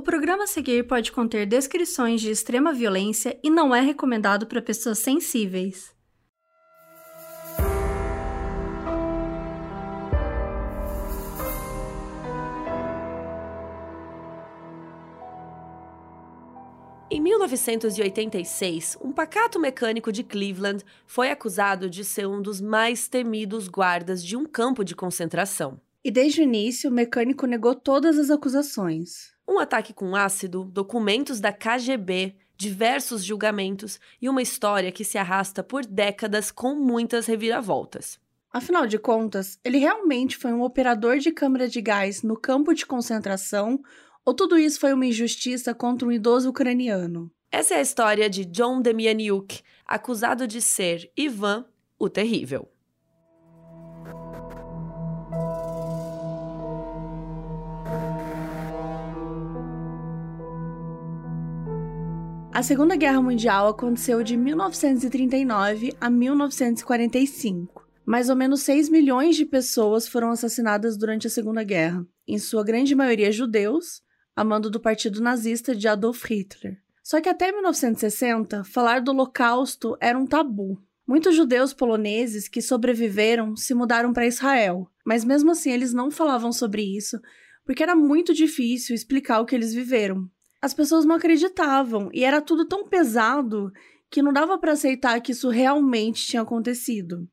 O programa a seguir pode conter descrições de extrema violência e não é recomendado para pessoas sensíveis. Em 1986, um pacato mecânico de Cleveland foi acusado de ser um dos mais temidos guardas de um campo de concentração. E desde o início, o mecânico negou todas as acusações. Um ataque com ácido, documentos da KGB, diversos julgamentos e uma história que se arrasta por décadas com muitas reviravoltas. Afinal de contas, ele realmente foi um operador de câmara de gás no campo de concentração ou tudo isso foi uma injustiça contra um idoso ucraniano? Essa é a história de John Demianiuk, acusado de ser Ivan o Terrível. A Segunda Guerra Mundial aconteceu de 1939 a 1945. Mais ou menos 6 milhões de pessoas foram assassinadas durante a Segunda Guerra, em sua grande maioria judeus, a mando do partido nazista de Adolf Hitler. Só que até 1960, falar do Holocausto era um tabu. Muitos judeus poloneses que sobreviveram se mudaram para Israel, mas mesmo assim eles não falavam sobre isso, porque era muito difícil explicar o que eles viveram as pessoas não acreditavam e era tudo tão pesado que não dava para aceitar que isso realmente tinha acontecido.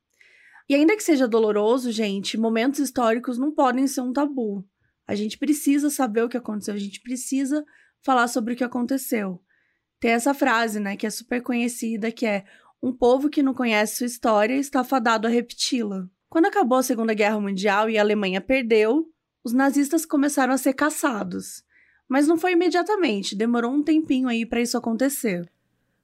E ainda que seja doloroso, gente, momentos históricos não podem ser um tabu. A gente precisa saber o que aconteceu, a gente precisa falar sobre o que aconteceu. Tem essa frase, né, que é super conhecida, que é um povo que não conhece sua história está fadado a repeti-la. Quando acabou a Segunda Guerra Mundial e a Alemanha perdeu, os nazistas começaram a ser caçados. Mas não foi imediatamente, demorou um tempinho aí para isso acontecer.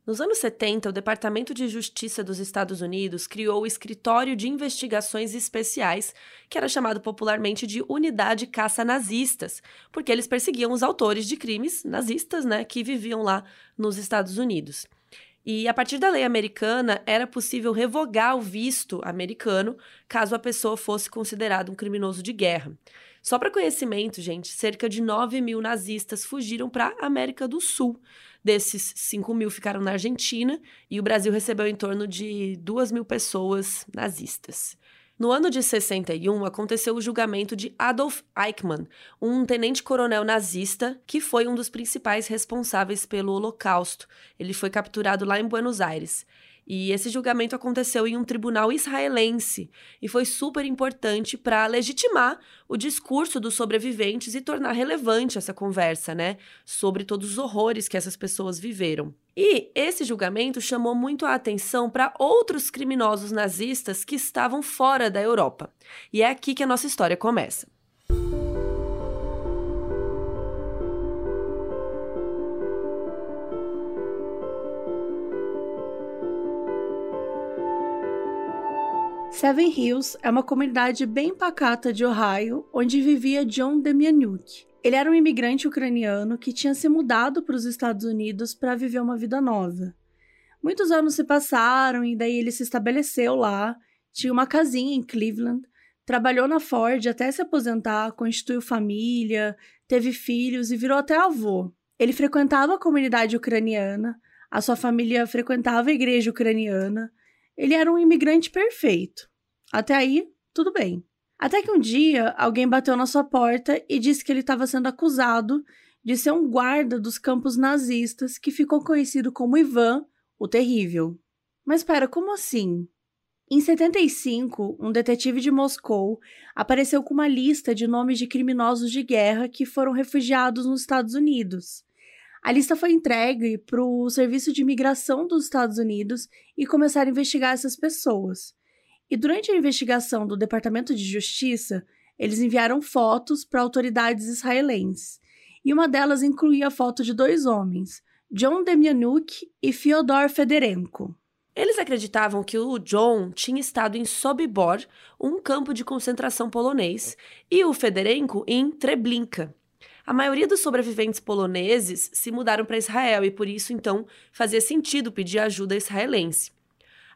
Nos anos 70, o Departamento de Justiça dos Estados Unidos criou o Escritório de Investigações Especiais, que era chamado popularmente de Unidade Caça Nazistas, porque eles perseguiam os autores de crimes nazistas, né, que viviam lá nos Estados Unidos. E a partir da lei americana, era possível revogar o visto americano caso a pessoa fosse considerada um criminoso de guerra. Só para conhecimento, gente, cerca de 9 mil nazistas fugiram para a América do Sul. Desses, 5 mil ficaram na Argentina e o Brasil recebeu em torno de 2 mil pessoas nazistas. No ano de 61, aconteceu o julgamento de Adolf Eichmann, um tenente-coronel nazista que foi um dos principais responsáveis pelo Holocausto. Ele foi capturado lá em Buenos Aires. E esse julgamento aconteceu em um tribunal israelense e foi super importante para legitimar o discurso dos sobreviventes e tornar relevante essa conversa, né, sobre todos os horrores que essas pessoas viveram. E esse julgamento chamou muito a atenção para outros criminosos nazistas que estavam fora da Europa. E é aqui que a nossa história começa. Seven Hills é uma comunidade bem pacata de Ohio, onde vivia John Demianuk. Ele era um imigrante ucraniano que tinha se mudado para os Estados Unidos para viver uma vida nova. Muitos anos se passaram e daí ele se estabeleceu lá, tinha uma casinha em Cleveland, trabalhou na Ford até se aposentar, constituiu família, teve filhos e virou até avô. Ele frequentava a comunidade ucraniana, a sua família frequentava a igreja ucraniana. Ele era um imigrante perfeito. Até aí, tudo bem. Até que um dia alguém bateu na sua porta e disse que ele estava sendo acusado de ser um guarda dos campos nazistas que ficou conhecido como Ivan, o Terrível. Mas espera, como assim? Em 75, um detetive de Moscou apareceu com uma lista de nomes de criminosos de guerra que foram refugiados nos Estados Unidos. A lista foi entregue para o Serviço de Imigração dos Estados Unidos e começaram a investigar essas pessoas. E durante a investigação do Departamento de Justiça, eles enviaram fotos para autoridades israelenses. E uma delas incluía a foto de dois homens, John Demianuk e Fyodor Federenko. Eles acreditavam que o John tinha estado em Sobibor, um campo de concentração polonês, e o Federenko em Treblinka. A maioria dos sobreviventes poloneses se mudaram para Israel e por isso então fazia sentido pedir ajuda israelense.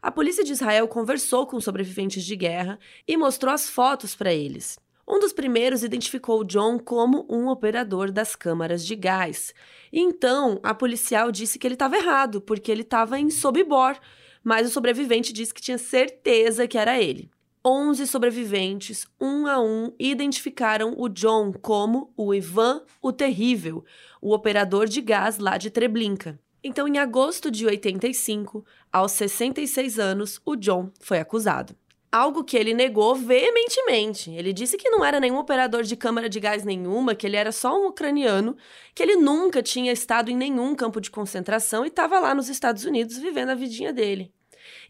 A polícia de Israel conversou com sobreviventes de guerra e mostrou as fotos para eles. Um dos primeiros identificou John como um operador das câmaras de gás. Então, a policial disse que ele estava errado, porque ele estava em sobibor, mas o sobrevivente disse que tinha certeza que era ele. 11 sobreviventes, um a um, identificaram o John como o Ivan o Terrível, o operador de gás lá de Treblinka. Então, em agosto de 85, aos 66 anos, o John foi acusado. Algo que ele negou veementemente. Ele disse que não era nenhum operador de câmara de gás nenhuma, que ele era só um ucraniano, que ele nunca tinha estado em nenhum campo de concentração e estava lá nos Estados Unidos vivendo a vidinha dele.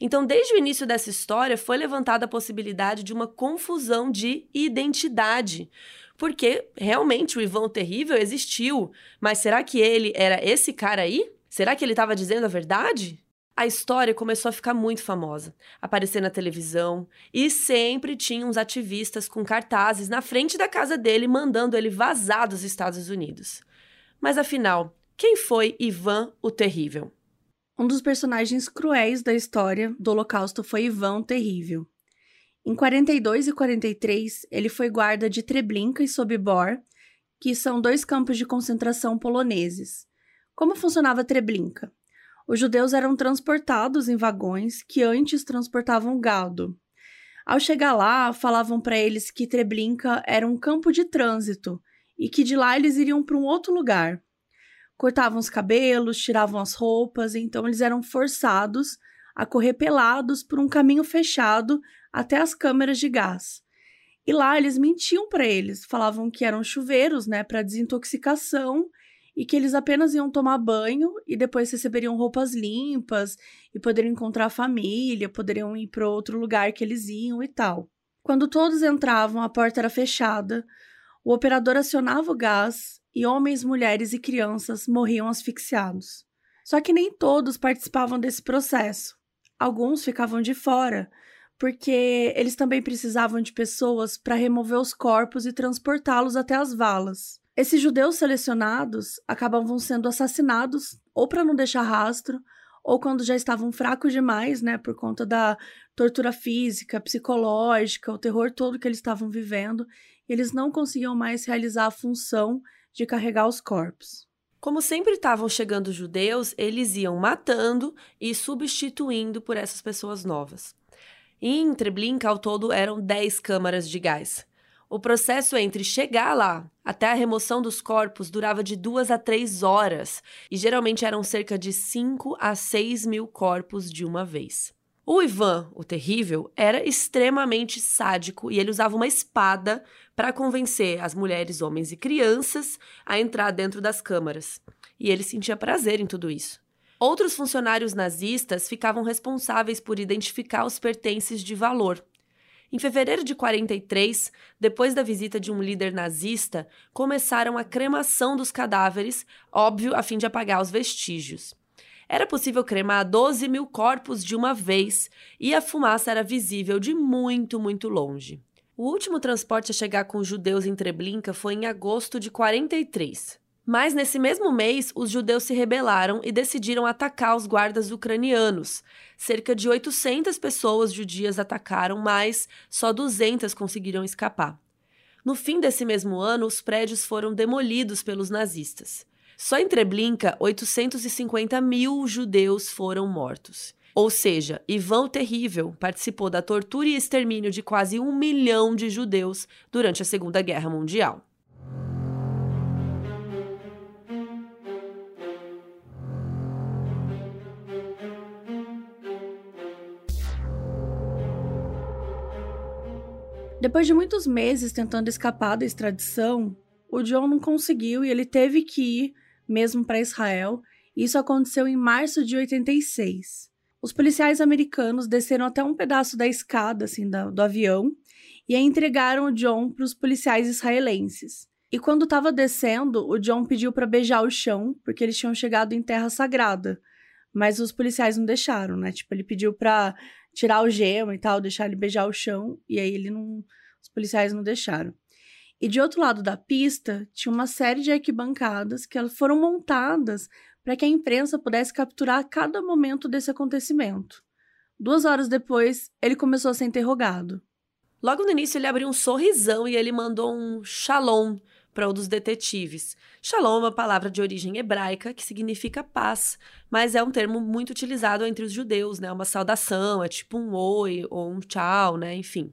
Então, desde o início dessa história, foi levantada a possibilidade de uma confusão de identidade. Porque realmente o Ivan Terrível existiu, mas será que ele era esse cara aí? Será que ele estava dizendo a verdade? a história começou a ficar muito famosa, aparecer na televisão e sempre tinha uns ativistas com cartazes na frente da casa dele mandando ele vazar dos Estados Unidos. Mas afinal, quem foi Ivan o Terrível? Um dos personagens cruéis da história do Holocausto foi Ivan o Terrível. Em 42 e 43, ele foi guarda de Treblinka e Sobibor, que são dois campos de concentração poloneses. Como funcionava Treblinka? Os judeus eram transportados em vagões que antes transportavam gado. Ao chegar lá, falavam para eles que Treblinka era um campo de trânsito e que de lá eles iriam para um outro lugar. Cortavam os cabelos, tiravam as roupas, então eles eram forçados a correr pelados por um caminho fechado até as câmeras de gás. E lá eles mentiam para eles, falavam que eram chuveiros, né, para desintoxicação e que eles apenas iam tomar banho e depois receberiam roupas limpas e poderiam encontrar a família, poderiam ir para outro lugar que eles iam e tal. Quando todos entravam, a porta era fechada, o operador acionava o gás e homens, mulheres e crianças morriam asfixiados. Só que nem todos participavam desse processo. Alguns ficavam de fora, porque eles também precisavam de pessoas para remover os corpos e transportá-los até as valas. Esses judeus selecionados acabavam sendo assassinados ou para não deixar rastro, ou quando já estavam fracos demais, né, por conta da tortura física, psicológica, o terror todo que eles estavam vivendo, eles não conseguiam mais realizar a função de carregar os corpos. Como sempre estavam chegando judeus, eles iam matando e substituindo por essas pessoas novas. em Treblinka, ao todo, eram 10 câmaras de gás. O processo entre chegar lá até a remoção dos corpos durava de duas a três horas e geralmente eram cerca de 5 a 6 mil corpos de uma vez. O Ivan, o terrível, era extremamente sádico e ele usava uma espada para convencer as mulheres, homens e crianças a entrar dentro das câmaras. E ele sentia prazer em tudo isso. Outros funcionários nazistas ficavam responsáveis por identificar os pertences de valor, em fevereiro de 43, depois da visita de um líder nazista, começaram a cremação dos cadáveres, óbvio, a fim de apagar os vestígios. Era possível cremar 12 mil corpos de uma vez e a fumaça era visível de muito, muito longe. O último transporte a chegar com os judeus em Treblinka foi em agosto de 43. Mas nesse mesmo mês, os judeus se rebelaram e decidiram atacar os guardas ucranianos. Cerca de 800 pessoas judias atacaram, mas só 200 conseguiram escapar. No fim desse mesmo ano, os prédios foram demolidos pelos nazistas. Só em Treblinka, 850 mil judeus foram mortos. Ou seja, Ivan o Terrível participou da tortura e extermínio de quase um milhão de judeus durante a Segunda Guerra Mundial. Depois de muitos meses tentando escapar da extradição, o John não conseguiu e ele teve que ir mesmo para Israel. Isso aconteceu em março de 86. Os policiais americanos desceram até um pedaço da escada assim do, do avião e entregaram o John para os policiais israelenses. E quando estava descendo, o John pediu para beijar o chão, porque eles tinham chegado em terra sagrada. Mas os policiais não deixaram, né? Tipo, ele pediu para tirar o gema e tal, deixar ele beijar o chão, e aí ele não. Os policiais não deixaram. E de outro lado da pista, tinha uma série de arquibancadas que elas foram montadas para que a imprensa pudesse capturar cada momento desse acontecimento. Duas horas depois, ele começou a ser interrogado. Logo no início, ele abriu um sorrisão e ele mandou um shalom para um dos detetives. Shalom é uma palavra de origem hebraica que significa paz, mas é um termo muito utilizado entre os judeus, né? Uma saudação, é tipo um oi ou um tchau, né? Enfim.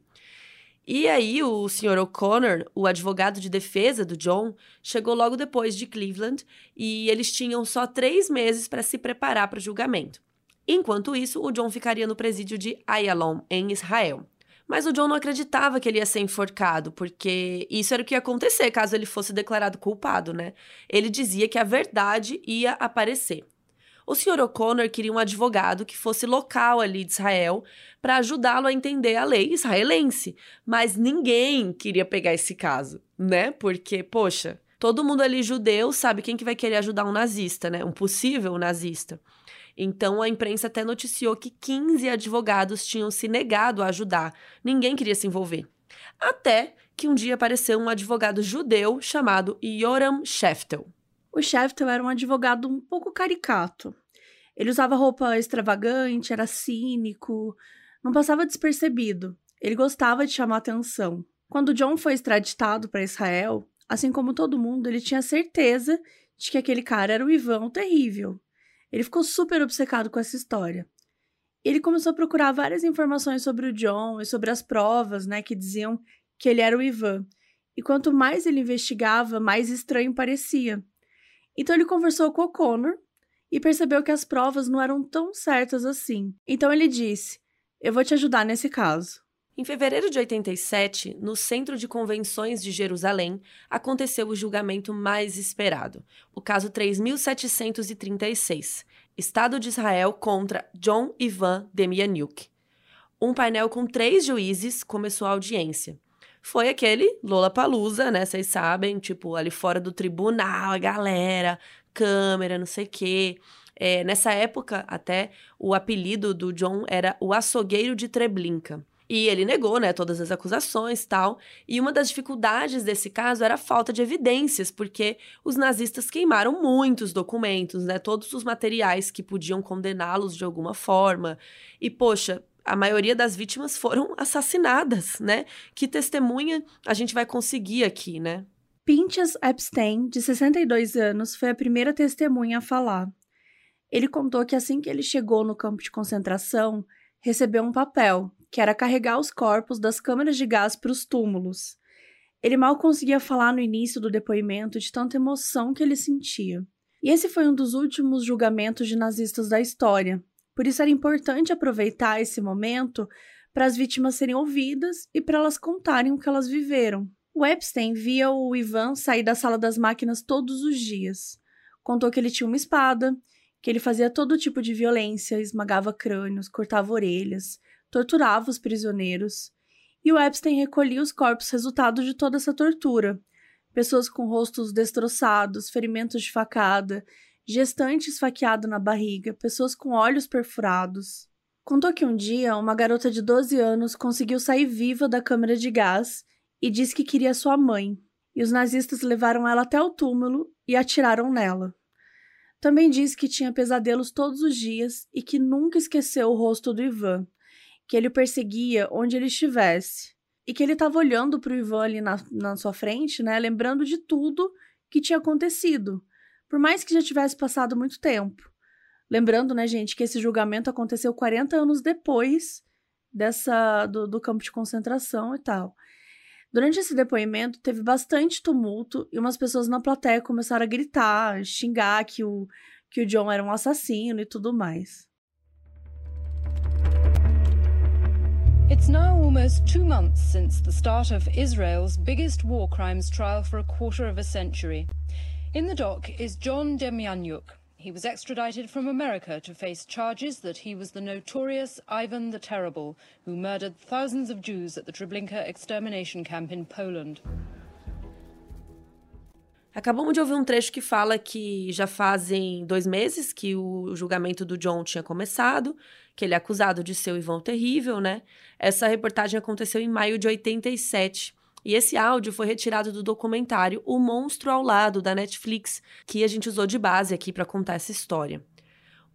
E aí, o Sr. O'Connor, o advogado de defesa do John, chegou logo depois de Cleveland e eles tinham só três meses para se preparar para o julgamento. Enquanto isso, o John ficaria no presídio de Ayalon, em Israel. Mas o John não acreditava que ele ia ser enforcado, porque isso era o que ia acontecer caso ele fosse declarado culpado, né? Ele dizia que a verdade ia aparecer. O Sr. O'Connor queria um advogado que fosse local ali de Israel para ajudá-lo a entender a lei israelense, mas ninguém queria pegar esse caso, né? Porque, poxa, todo mundo ali judeu sabe quem que vai querer ajudar um nazista, né? Um possível nazista. Então a imprensa até noticiou que 15 advogados tinham se negado a ajudar. Ninguém queria se envolver. Até que um dia apareceu um advogado judeu chamado Yoram Sheftel. O Sheftel era um advogado um pouco caricato. Ele usava roupa extravagante, era cínico, não passava despercebido. Ele gostava de chamar atenção. Quando John foi extraditado para Israel, assim como todo mundo, ele tinha certeza de que aquele cara era o Ivan o terrível. Ele ficou super obcecado com essa história. Ele começou a procurar várias informações sobre o John e sobre as provas, né, que diziam que ele era o Ivan. E quanto mais ele investigava, mais estranho parecia. Então ele conversou com o Connor e percebeu que as provas não eram tão certas assim. Então ele disse: Eu vou te ajudar nesse caso. Em fevereiro de 87, no Centro de Convenções de Jerusalém, aconteceu o julgamento mais esperado, o caso 3736, Estado de Israel contra John Ivan Demianiuk. Um painel com três juízes começou a audiência foi aquele Lola Palusa, né? Vocês sabem, tipo, ali fora do tribunal, a galera, câmera, não sei o quê. É, nessa época, até, o apelido do John era o açougueiro de Treblinka. E ele negou, né, todas as acusações tal. E uma das dificuldades desse caso era a falta de evidências, porque os nazistas queimaram muitos documentos, né, todos os materiais que podiam condená-los de alguma forma. E, poxa, a maioria das vítimas foram assassinadas, né? Que testemunha a gente vai conseguir aqui, né? Pinchas Epstein, de 62 anos, foi a primeira testemunha a falar. Ele contou que assim que ele chegou no campo de concentração, recebeu um papel, que era carregar os corpos das câmeras de gás para os túmulos. Ele mal conseguia falar no início do depoimento de tanta emoção que ele sentia. E esse foi um dos últimos julgamentos de nazistas da história, por isso era importante aproveitar esse momento para as vítimas serem ouvidas e para elas contarem o que elas viveram. O Epstein via o Ivan sair da sala das máquinas todos os dias. Contou que ele tinha uma espada, que ele fazia todo tipo de violência, esmagava crânios, cortava orelhas, torturava os prisioneiros. E o Epstein recolhia os corpos resultado de toda essa tortura. Pessoas com rostos destroçados, ferimentos de facada, gestante esfaqueado na barriga, pessoas com olhos perfurados. Contou que um dia uma garota de 12 anos conseguiu sair viva da câmara de gás e disse que queria sua mãe, e os nazistas levaram ela até o túmulo e atiraram nela. Também disse que tinha pesadelos todos os dias e que nunca esqueceu o rosto do Ivan, que ele o perseguia onde ele estivesse, e que ele estava olhando para o Ivan ali na, na sua frente, né, lembrando de tudo que tinha acontecido, por mais que já tivesse passado muito tempo. Lembrando, né, gente, que esse julgamento aconteceu 40 anos depois dessa do, do campo de concentração e tal. Durante esse depoimento, teve bastante tumulto e umas pessoas na plateia começaram a gritar, xingar que o, que o John era um assassino e tudo mais. It's now almost two months since the start of Israel's biggest war crimes trial for a quarter of a century. In the dock is John Demyanyuk. He was extradited from America to face charges that he was the notorious Ivan the Terrible, who murdered thousands of Jews at the Treblinka extermination camp in Poland. Acabamos de ouvir um trecho que fala que já fazem dois meses que o julgamento do John tinha começado, que ele é acusado de ser o Ivan Terrível, né? Essa reportagem aconteceu em maio de 87. E esse áudio foi retirado do documentário O Monstro ao Lado, da Netflix, que a gente usou de base aqui para contar essa história.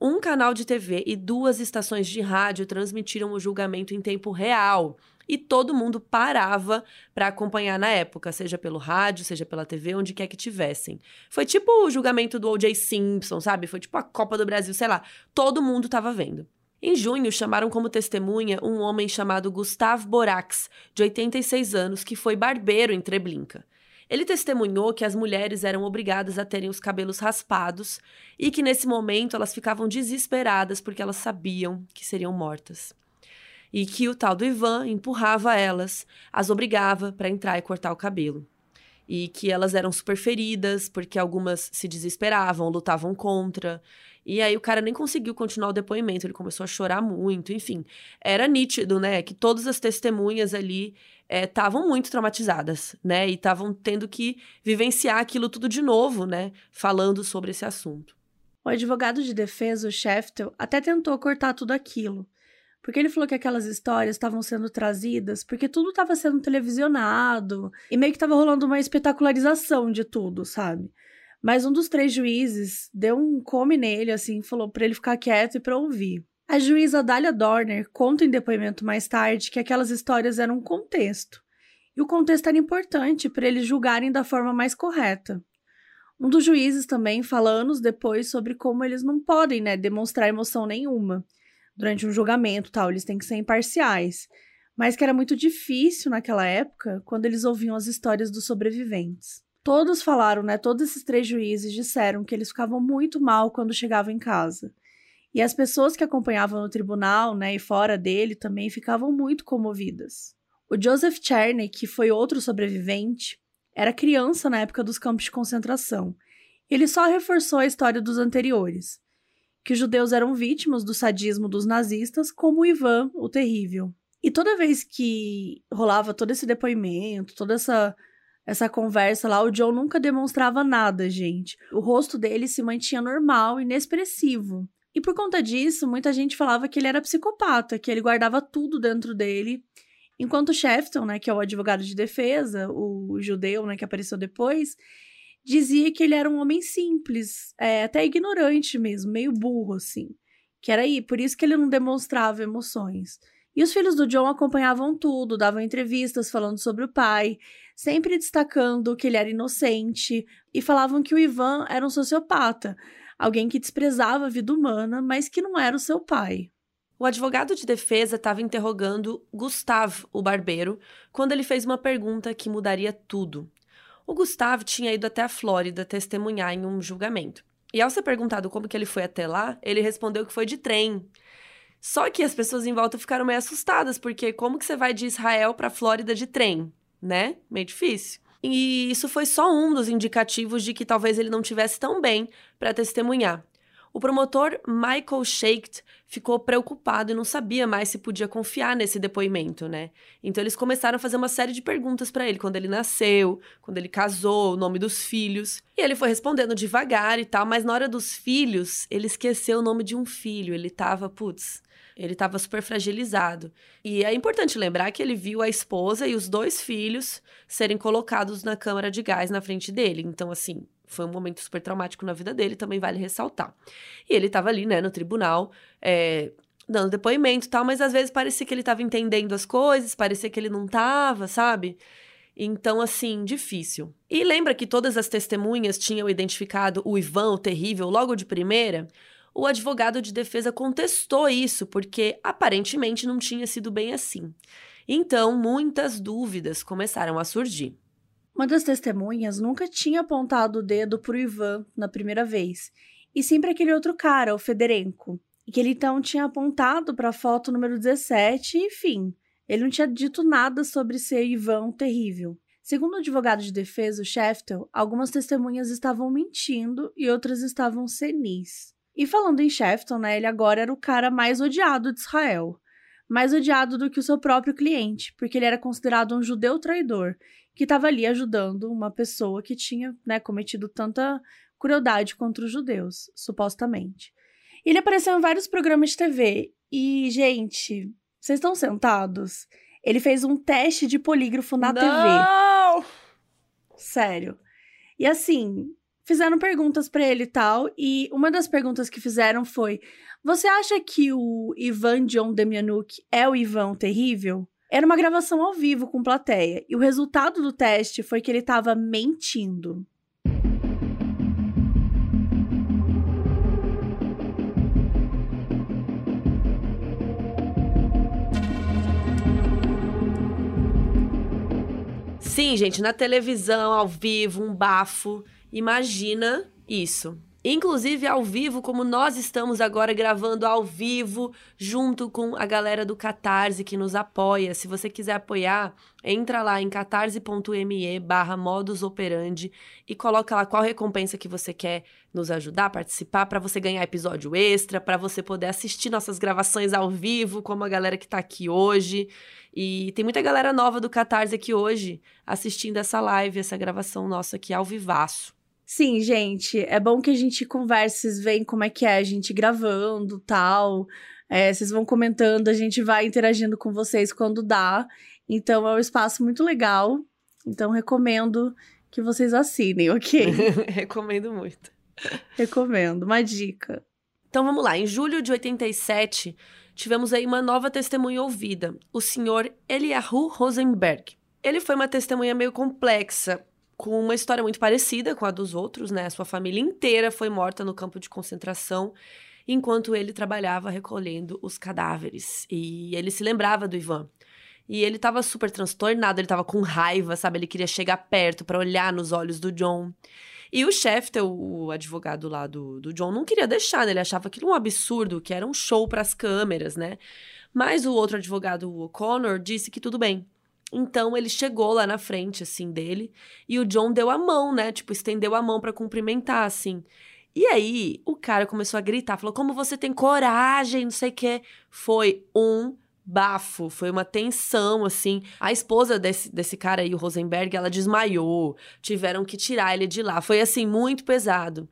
Um canal de TV e duas estações de rádio transmitiram o julgamento em tempo real. e todo mundo parava para acompanhar na época, seja pelo rádio, seja pela TV, onde quer que tivessem. Foi tipo o julgamento do O.J. Simpson, sabe? Foi tipo a Copa do Brasil, sei lá. Todo mundo tava vendo. Em junho, chamaram como testemunha um homem chamado Gustav Borax, de 86 anos, que foi barbeiro em Treblinka. Ele testemunhou que as mulheres eram obrigadas a terem os cabelos raspados e que nesse momento elas ficavam desesperadas porque elas sabiam que seriam mortas. E que o tal do Ivan empurrava elas, as obrigava para entrar e cortar o cabelo. E que elas eram super feridas porque algumas se desesperavam, lutavam contra. E aí o cara nem conseguiu continuar o depoimento, ele começou a chorar muito, enfim. Era nítido, né, que todas as testemunhas ali estavam é, muito traumatizadas, né, e estavam tendo que vivenciar aquilo tudo de novo, né, falando sobre esse assunto. O advogado de defesa, o Sheftel, até tentou cortar tudo aquilo, porque ele falou que aquelas histórias estavam sendo trazidas porque tudo estava sendo televisionado e meio que estava rolando uma espetacularização de tudo, sabe? Mas um dos três juízes deu um come nele, assim, falou para ele ficar quieto e para ouvir. A juíza Dália Dorner conta em depoimento mais tarde que aquelas histórias eram um contexto. E o contexto era importante para eles julgarem da forma mais correta. Um dos juízes também fala anos depois sobre como eles não podem, né, demonstrar emoção nenhuma durante um julgamento, tal, eles têm que ser imparciais. Mas que era muito difícil naquela época, quando eles ouviam as histórias dos sobreviventes. Todos falaram, né? Todos esses três juízes disseram que eles ficavam muito mal quando chegavam em casa. E as pessoas que acompanhavam no tribunal, né, e fora dele também ficavam muito comovidas. O Joseph Cherney, que foi outro sobrevivente, era criança na época dos campos de concentração. Ele só reforçou a história dos anteriores, que os judeus eram vítimas do sadismo dos nazistas, como Ivan, o terrível. E toda vez que rolava todo esse depoimento, toda essa essa conversa lá, o John nunca demonstrava nada, gente. O rosto dele se mantinha normal, inexpressivo. E por conta disso, muita gente falava que ele era psicopata, que ele guardava tudo dentro dele. Enquanto Shefton, né, que é o advogado de defesa, o judeu, né, que apareceu depois, dizia que ele era um homem simples, é, até ignorante mesmo, meio burro, assim. Que era aí, por isso que ele não demonstrava emoções. E os filhos do John acompanhavam tudo, davam entrevistas falando sobre o pai, sempre destacando que ele era inocente e falavam que o Ivan era um sociopata, alguém que desprezava a vida humana, mas que não era o seu pai. O advogado de defesa estava interrogando Gustavo, o barbeiro, quando ele fez uma pergunta que mudaria tudo. O Gustavo tinha ido até a Flórida testemunhar em um julgamento. E ao ser perguntado como que ele foi até lá, ele respondeu que foi de trem. Só que as pessoas em volta ficaram meio assustadas, porque como que você vai de Israel para Flórida de trem, né? Meio difícil. E isso foi só um dos indicativos de que talvez ele não tivesse tão bem para testemunhar. O promotor Michael Shaked ficou preocupado e não sabia mais se podia confiar nesse depoimento, né? Então eles começaram a fazer uma série de perguntas para ele, quando ele nasceu, quando ele casou, o nome dos filhos. E ele foi respondendo devagar e tal, mas na hora dos filhos, ele esqueceu o nome de um filho. Ele tava, putz, ele estava super fragilizado. E é importante lembrar que ele viu a esposa e os dois filhos serem colocados na câmara de gás na frente dele. Então, assim, foi um momento super traumático na vida dele, também vale ressaltar. E ele estava ali, né, no tribunal, é, dando depoimento e tal, mas às vezes parecia que ele estava entendendo as coisas, parecia que ele não estava, sabe? Então, assim, difícil. E lembra que todas as testemunhas tinham identificado o Ivan, o terrível, logo de primeira? o advogado de defesa contestou isso, porque aparentemente não tinha sido bem assim. Então, muitas dúvidas começaram a surgir. Uma das testemunhas nunca tinha apontado o dedo para o Ivan na primeira vez, e sim para aquele outro cara, o Federenco, e que ele então tinha apontado para a foto número 17, e, enfim, ele não tinha dito nada sobre ser Ivan terrível. Segundo o advogado de defesa, o Sheftel, algumas testemunhas estavam mentindo e outras estavam senis. E falando em Shefton, né, ele agora era o cara mais odiado de Israel. Mais odiado do que o seu próprio cliente, porque ele era considerado um judeu traidor, que estava ali ajudando uma pessoa que tinha né, cometido tanta crueldade contra os judeus, supostamente. Ele apareceu em vários programas de TV. E, gente, vocês estão sentados? Ele fez um teste de polígrafo na Não! TV. Sério. E assim, fizeram perguntas para ele e tal, e uma das perguntas que fizeram foi: Você acha que o Ivan John Demianuk é o Ivan terrível? Era uma gravação ao vivo com plateia, e o resultado do teste foi que ele estava mentindo. Sim, gente, na televisão, ao vivo, um bafo. Imagina isso. Inclusive ao vivo, como nós estamos agora gravando ao vivo, junto com a galera do Catarse que nos apoia. Se você quiser apoiar, entra lá em catarse.me barra modus operandi e coloca lá qual recompensa que você quer nos ajudar a participar, para você ganhar episódio extra, para você poder assistir nossas gravações ao vivo, como a galera que tá aqui hoje. E tem muita galera nova do Catarse aqui hoje assistindo essa live, essa gravação nossa aqui ao vivaço. Sim, gente, é bom que a gente converse, vocês veem como é que é a gente gravando tal. É, vocês vão comentando, a gente vai interagindo com vocês quando dá. Então é um espaço muito legal. Então recomendo que vocês assinem, ok? recomendo muito. Recomendo, uma dica. Então vamos lá, em julho de 87, tivemos aí uma nova testemunha ouvida, o senhor Eliahu Rosenberg. Ele foi uma testemunha meio complexa, com uma história muito parecida com a dos outros, né? Sua família inteira foi morta no campo de concentração enquanto ele trabalhava recolhendo os cadáveres. E ele se lembrava do Ivan. E ele estava super transtornado, ele estava com raiva, sabe? Ele queria chegar perto para olhar nos olhos do John. E o Shefter, o advogado lá do, do John, não queria deixar, né? Ele achava aquilo um absurdo, que era um show para as câmeras, né? Mas o outro advogado, o O'Connor, disse que tudo bem, então ele chegou lá na frente, assim, dele, e o John deu a mão, né? Tipo, estendeu a mão para cumprimentar, assim. E aí, o cara começou a gritar, falou: Como você tem coragem, não sei o quê. Foi um bafo, foi uma tensão, assim. A esposa desse, desse cara aí, o Rosenberg, ela desmaiou, tiveram que tirar ele de lá. Foi, assim, muito pesado.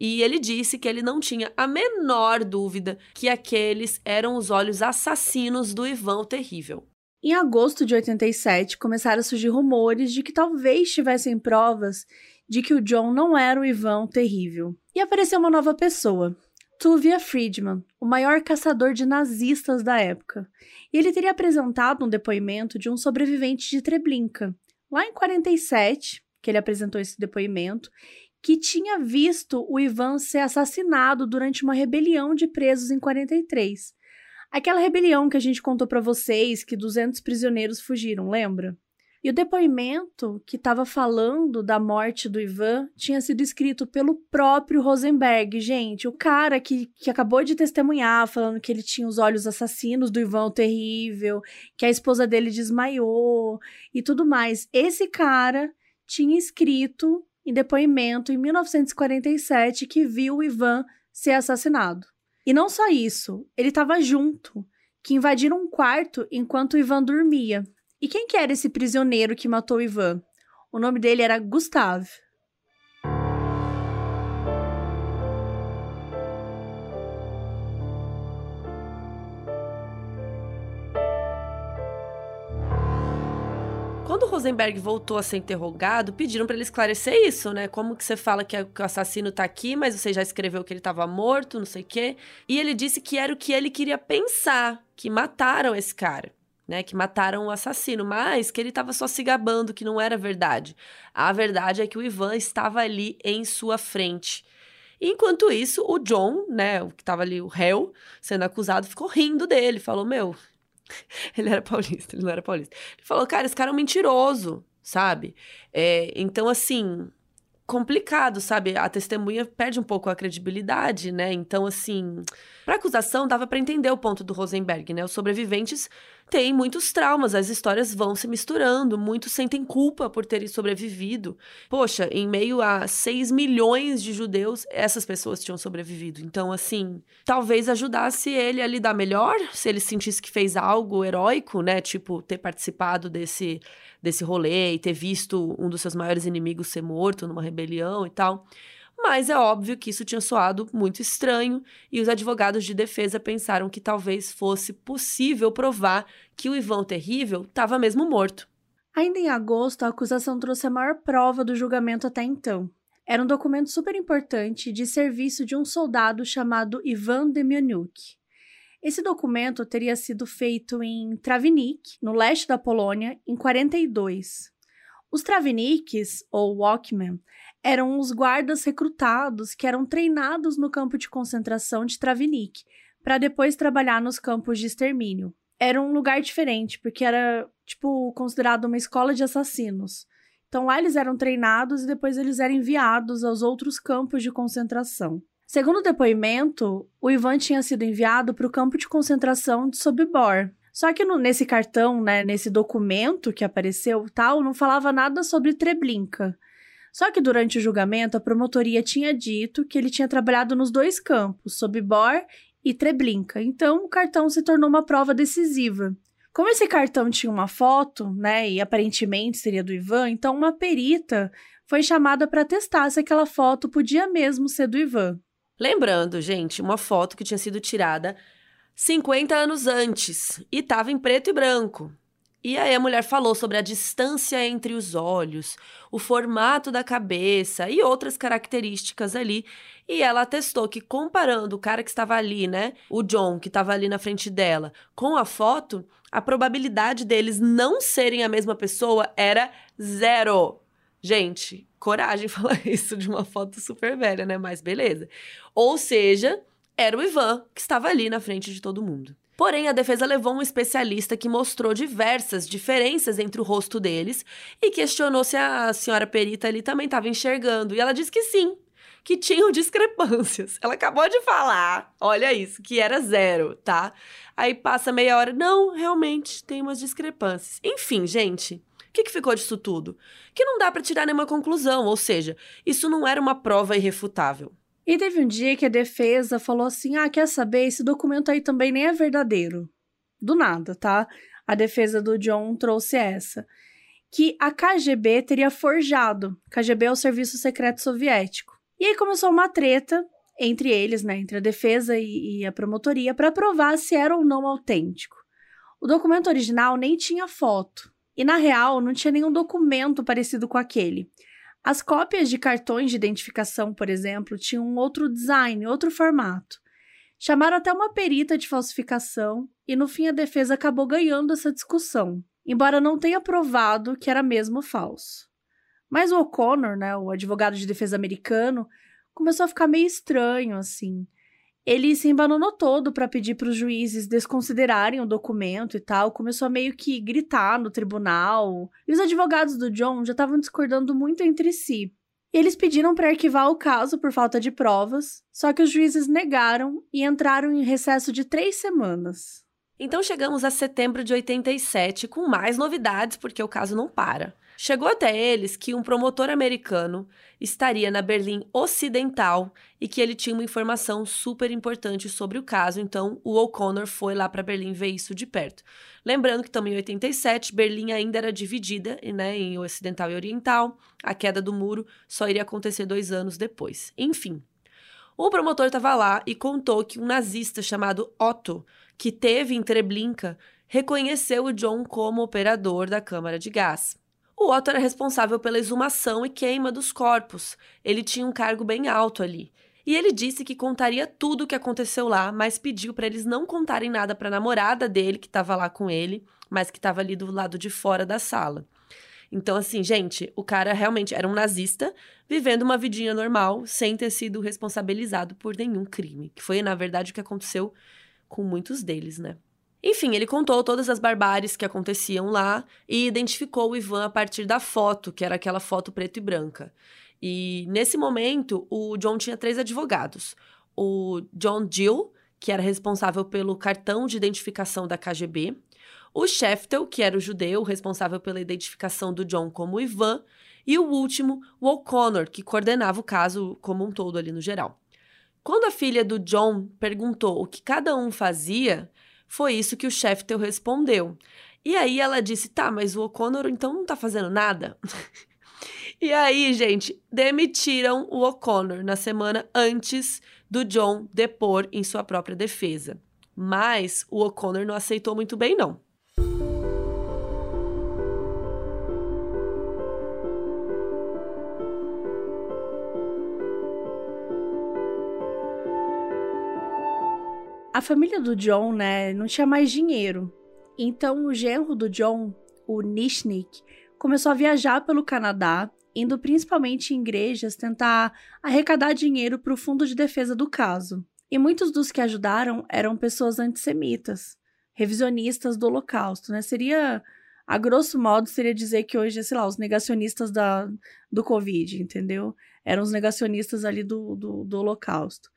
E ele disse que ele não tinha a menor dúvida que aqueles eram os olhos assassinos do Ivan o Terrível. Em agosto de 87, começaram a surgir rumores de que talvez tivessem provas de que o John não era o Ivan terrível. E apareceu uma nova pessoa, Tuvia Friedman, o maior caçador de nazistas da época. E ele teria apresentado um depoimento de um sobrevivente de Treblinka, lá em 47, que ele apresentou esse depoimento, que tinha visto o Ivan ser assassinado durante uma rebelião de presos em 43. Aquela rebelião que a gente contou para vocês, que 200 prisioneiros fugiram, lembra? E o depoimento que estava falando da morte do Ivan tinha sido escrito pelo próprio Rosenberg, gente. O cara que, que acabou de testemunhar, falando que ele tinha os olhos assassinos do Ivan o Terrível, que a esposa dele desmaiou e tudo mais. Esse cara tinha escrito em depoimento em 1947 que viu o Ivan ser assassinado. E não só isso, ele estava junto, que invadiram um quarto enquanto Ivan dormia. E quem que era esse prisioneiro que matou Ivan? O nome dele era Gustav. Rosenberg voltou a ser interrogado, pediram para ele esclarecer isso, né? Como que você fala que, o assassino tá aqui, mas você já escreveu que ele estava morto, não sei o quê. E ele disse que era o que ele queria pensar, que mataram esse cara. Né, que mataram o assassino, mas que ele estava só se gabando, que não era verdade. A verdade é que o Ivan estava ali em sua frente. Enquanto isso, o John, né, o que estava ali, o réu, sendo acusado, ficou rindo dele, falou: Meu, ele era paulista, ele não era paulista. Ele falou, cara, esse cara é um mentiroso, sabe? É, então, assim, complicado, sabe? A testemunha perde um pouco a credibilidade, né? Então, assim, para acusação dava para entender o ponto do Rosenberg, né? Os sobreviventes têm muitos traumas, as histórias vão se misturando, muitos sentem culpa por terem sobrevivido. Poxa, em meio a 6 milhões de judeus, essas pessoas tinham sobrevivido. Então, assim, talvez ajudasse ele a lidar melhor, se ele sentisse que fez algo heróico, né? Tipo, ter participado desse, desse rolê e ter visto um dos seus maiores inimigos ser morto numa rebelião e tal. Mas é óbvio que isso tinha soado muito estranho e os advogados de defesa pensaram que talvez fosse possível provar que o Ivan Terrível estava mesmo morto. Ainda em agosto, a acusação trouxe a maior prova do julgamento até então. Era um documento super importante de serviço de um soldado chamado Ivan Demjanjuk. Esse documento teria sido feito em Travnik, no leste da Polônia, em 42. Os Travniks, ou Walkmen, eram os guardas recrutados que eram treinados no campo de concentração de Travnik, para depois trabalhar nos campos de extermínio. Era um lugar diferente, porque era, tipo, considerado uma escola de assassinos. Então lá eles eram treinados e depois eles eram enviados aos outros campos de concentração. Segundo o depoimento, o Ivan tinha sido enviado para o campo de concentração de Sobibor. Só que no, nesse cartão, né, nesse documento que apareceu, tal, não falava nada sobre Treblinka. Só que durante o julgamento, a promotoria tinha dito que ele tinha trabalhado nos dois campos, Sobibor e Treblinka. Então, o cartão se tornou uma prova decisiva. Como esse cartão tinha uma foto, né, e aparentemente seria do Ivan, então uma perita foi chamada para testar se aquela foto podia mesmo ser do Ivan. Lembrando, gente, uma foto que tinha sido tirada 50 anos antes e estava em preto e branco. E aí a mulher falou sobre a distância entre os olhos, o formato da cabeça e outras características ali. E ela atestou que comparando o cara que estava ali, né, o John que estava ali na frente dela, com a foto, a probabilidade deles não serem a mesma pessoa era zero. Gente, coragem falar isso de uma foto super velha, né? Mas beleza. Ou seja, era o Ivan que estava ali na frente de todo mundo. Porém, a defesa levou um especialista que mostrou diversas diferenças entre o rosto deles e questionou se a senhora perita ali também estava enxergando. E ela disse que sim, que tinham discrepâncias. Ela acabou de falar, olha isso, que era zero, tá? Aí passa meia hora, não, realmente tem umas discrepâncias. Enfim, gente, o que, que ficou disso tudo? Que não dá para tirar nenhuma conclusão, ou seja, isso não era uma prova irrefutável. E teve um dia que a defesa falou assim: ah, quer saber? Esse documento aí também nem é verdadeiro. Do nada, tá? A defesa do John trouxe essa. Que a KGB teria forjado. KGB é o Serviço Secreto Soviético. E aí começou uma treta entre eles, né? Entre a defesa e, e a promotoria, para provar se era ou não autêntico. O documento original nem tinha foto. E na real, não tinha nenhum documento parecido com aquele. As cópias de cartões de identificação, por exemplo, tinham um outro design, outro formato. Chamaram até uma perita de falsificação e no fim a defesa acabou ganhando essa discussão, embora não tenha provado que era mesmo falso. Mas o O'Connor, né, o advogado de defesa americano, começou a ficar meio estranho assim. Ele se embananou todo para pedir para os juízes desconsiderarem o documento e tal, começou a meio que gritar no tribunal. E os advogados do John já estavam discordando muito entre si. Eles pediram para arquivar o caso por falta de provas, só que os juízes negaram e entraram em recesso de três semanas. Então chegamos a setembro de 87 com mais novidades, porque o caso não para. Chegou até eles que um promotor americano estaria na Berlim Ocidental e que ele tinha uma informação super importante sobre o caso, então o O'Connor foi lá para Berlim ver isso de perto. Lembrando que também em 87, Berlim ainda era dividida né, em Ocidental e Oriental, a queda do muro só iria acontecer dois anos depois. Enfim, o promotor estava lá e contou que um nazista chamado Otto, que teve em Treblinka, reconheceu o John como operador da câmara de gás. O Otto era responsável pela exumação e queima dos corpos. Ele tinha um cargo bem alto ali. E ele disse que contaria tudo o que aconteceu lá, mas pediu para eles não contarem nada para a namorada dele, que estava lá com ele, mas que estava ali do lado de fora da sala. Então, assim, gente, o cara realmente era um nazista, vivendo uma vidinha normal, sem ter sido responsabilizado por nenhum crime. Que foi, na verdade, o que aconteceu com muitos deles, né? Enfim, ele contou todas as barbáries que aconteciam lá e identificou o Ivan a partir da foto, que era aquela foto preto e branca. E nesse momento, o John tinha três advogados: o John Gill, que era responsável pelo cartão de identificação da KGB, o Sheftel, que era o judeu responsável pela identificação do John como Ivan, e o último, o O'Connor, que coordenava o caso como um todo ali no geral. Quando a filha do John perguntou o que cada um fazia, foi isso que o Sheftel respondeu. E aí ela disse: tá, mas o O'Connor então não tá fazendo nada? e aí, gente, demitiram o O'Connor na semana antes do John depor em sua própria defesa. Mas o O'Connor não aceitou muito bem, não. A família do John, né, não tinha mais dinheiro. Então o genro do John, o Nishnik, começou a viajar pelo Canadá, indo principalmente em igrejas tentar arrecadar dinheiro para o fundo de defesa do caso. E muitos dos que ajudaram eram pessoas antissemitas, revisionistas do Holocausto, né? Seria, a grosso modo, seria dizer que hoje, sei lá, os negacionistas da, do Covid, entendeu? Eram os negacionistas ali do, do, do Holocausto.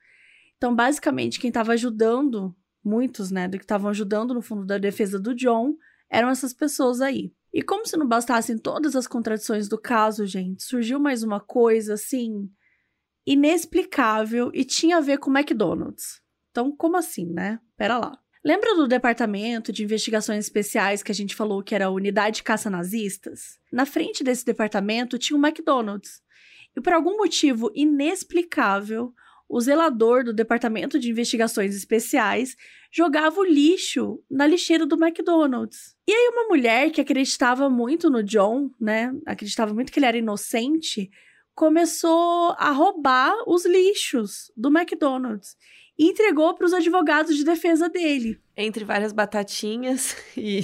Então, basicamente, quem estava ajudando, muitos, né, do que estavam ajudando no fundo da defesa do John, eram essas pessoas aí. E como se não bastassem todas as contradições do caso, gente, surgiu mais uma coisa assim inexplicável e tinha a ver com McDonald's. Então, como assim, né? Pera lá. Lembra do departamento de investigações especiais que a gente falou que era a unidade de caça nazistas? Na frente desse departamento tinha um McDonald's. E por algum motivo inexplicável, o zelador do Departamento de Investigações Especiais jogava o lixo na lixeira do McDonald's. E aí uma mulher que acreditava muito no John, né, acreditava muito que ele era inocente, começou a roubar os lixos do McDonald's e entregou para os advogados de defesa dele. Entre várias batatinhas e,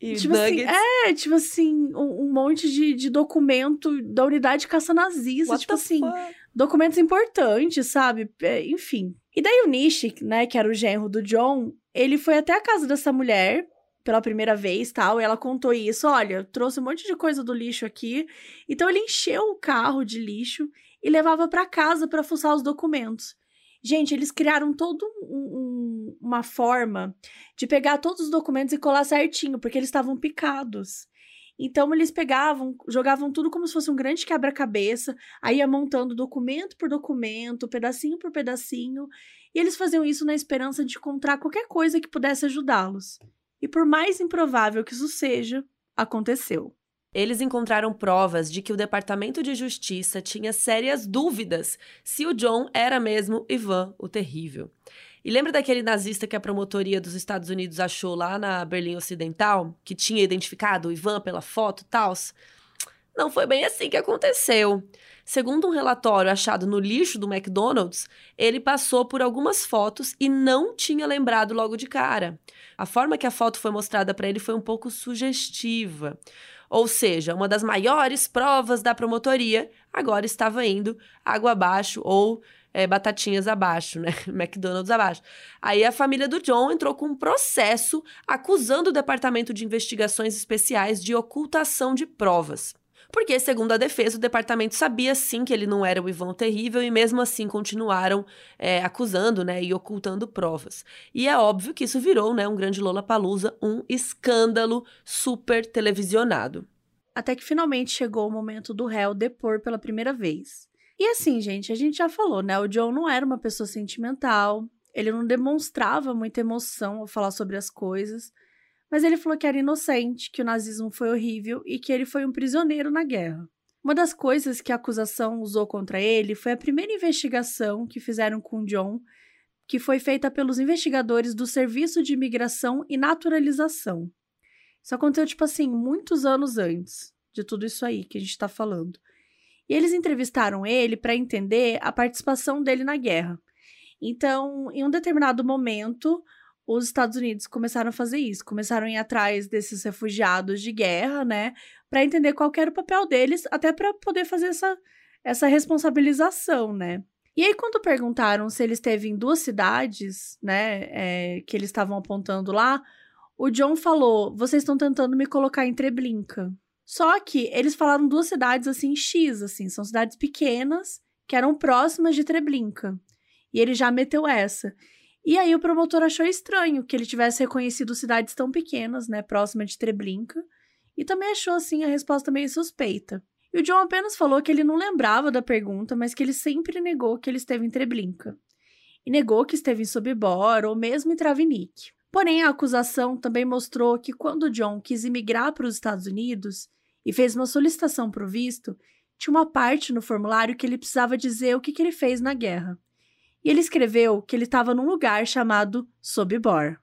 e tipo assim, nuggets. Assim, é, tipo assim, um, um monte de, de, documento da unidade de caça nazista, What tipo assim, fuck? Documentos importantes, sabe? É, enfim. E daí o Nishi, né, que era o genro do John, ele foi até a casa dessa mulher pela primeira vez, tal, e ela contou isso, olha, trouxe um monte de coisa do lixo aqui. Então ele encheu o carro de lixo e levava para casa para fuçar os documentos. Gente, eles criaram toda um, um, uma forma de pegar todos os documentos e colar certinho, porque eles estavam picados. Então eles pegavam, jogavam tudo como se fosse um grande quebra-cabeça, aí ia montando documento por documento, pedacinho por pedacinho, e eles faziam isso na esperança de encontrar qualquer coisa que pudesse ajudá-los. E por mais improvável que isso seja, aconteceu. Eles encontraram provas de que o Departamento de Justiça tinha sérias dúvidas se o John era mesmo Ivan o Terrível. E lembra daquele nazista que a promotoria dos Estados Unidos achou lá na Berlim Ocidental, que tinha identificado o Ivan pela foto e tal? Não foi bem assim que aconteceu. Segundo um relatório achado no lixo do McDonald's, ele passou por algumas fotos e não tinha lembrado logo de cara. A forma que a foto foi mostrada para ele foi um pouco sugestiva. Ou seja, uma das maiores provas da promotoria agora estava indo água abaixo ou é, batatinhas abaixo, né? McDonald's abaixo. Aí a família do John entrou com um processo acusando o Departamento de Investigações Especiais de ocultação de provas. Porque, segundo a defesa, o departamento sabia sim que ele não era o Ivan terrível e mesmo assim continuaram é, acusando né, e ocultando provas. E é óbvio que isso virou né, um grande Lollapalooza, um escândalo super televisionado. Até que finalmente chegou o momento do réu depor pela primeira vez. E assim, gente, a gente já falou, né? O John não era uma pessoa sentimental, ele não demonstrava muita emoção ao falar sobre as coisas. Mas ele falou que era inocente, que o nazismo foi horrível e que ele foi um prisioneiro na guerra. Uma das coisas que a acusação usou contra ele foi a primeira investigação que fizeram com John, que foi feita pelos investigadores do Serviço de Imigração e Naturalização. Isso aconteceu, tipo assim, muitos anos antes de tudo isso aí que a gente está falando. E eles entrevistaram ele para entender a participação dele na guerra. Então, em um determinado momento, os Estados Unidos começaram a fazer isso, começaram a ir atrás desses refugiados de guerra, né, para entender qual era o papel deles, até para poder fazer essa, essa responsabilização, né. E aí, quando perguntaram se ele esteve em duas cidades, né, é, que eles estavam apontando lá, o John falou: vocês estão tentando me colocar em Treblinka. Só que eles falaram duas cidades assim X, assim, são cidades pequenas que eram próximas de Treblinka. E ele já meteu essa. E aí o promotor achou estranho que ele tivesse reconhecido cidades tão pequenas, né, próxima de Treblinka, e também achou assim a resposta meio suspeita. E o John apenas falou que ele não lembrava da pergunta, mas que ele sempre negou que ele esteve em Treblinka. E negou que esteve em Sobibor ou mesmo em Travnik. Porém, a acusação também mostrou que quando John quis imigrar para os Estados Unidos e fez uma solicitação para o visto, tinha uma parte no formulário que ele precisava dizer o que, que ele fez na guerra e ele escreveu que ele estava num lugar chamado Sobibor.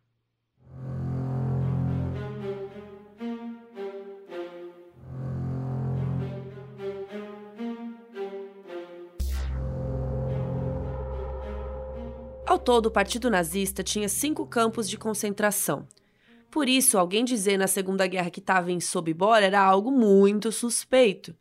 Ao todo, o Partido Nazista tinha cinco campos de concentração. Por isso, alguém dizer na Segunda Guerra que estava em Sobibor era algo muito suspeito.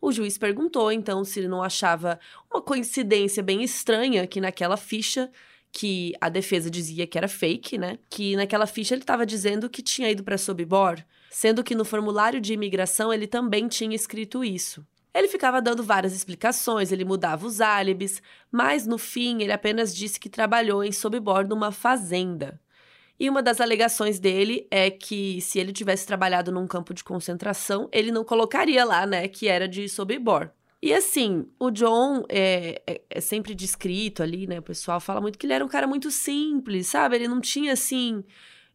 O juiz perguntou então se ele não achava uma coincidência bem estranha que naquela ficha que a defesa dizia que era fake, né? Que naquela ficha ele estava dizendo que tinha ido para Sobibor, sendo que no formulário de imigração ele também tinha escrito isso. Ele ficava dando várias explicações, ele mudava os álibis, mas no fim ele apenas disse que trabalhou em Sobibor numa fazenda. E uma das alegações dele é que se ele tivesse trabalhado num campo de concentração, ele não colocaria lá, né, que era de Sobibor. E assim, o John é, é, é, sempre descrito ali, né? O pessoal fala muito que ele era um cara muito simples, sabe? Ele não tinha assim.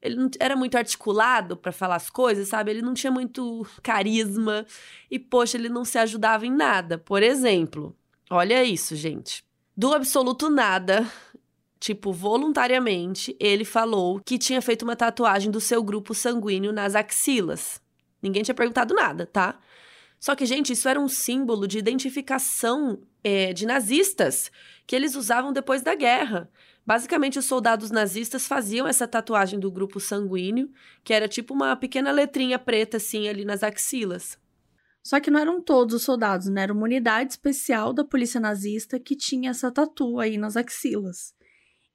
Ele não era muito articulado para falar as coisas, sabe? Ele não tinha muito carisma. E, poxa, ele não se ajudava em nada. Por exemplo, olha isso, gente. Do absoluto nada, tipo, voluntariamente, ele falou que tinha feito uma tatuagem do seu grupo sanguíneo nas axilas. Ninguém tinha perguntado nada, tá? Só que, gente, isso era um símbolo de identificação é, de nazistas que eles usavam depois da guerra. Basicamente, os soldados nazistas faziam essa tatuagem do grupo sanguíneo, que era tipo uma pequena letrinha preta, assim, ali nas axilas. Só que não eram todos os soldados, né? Era uma unidade especial da polícia nazista que tinha essa tatu aí nas axilas.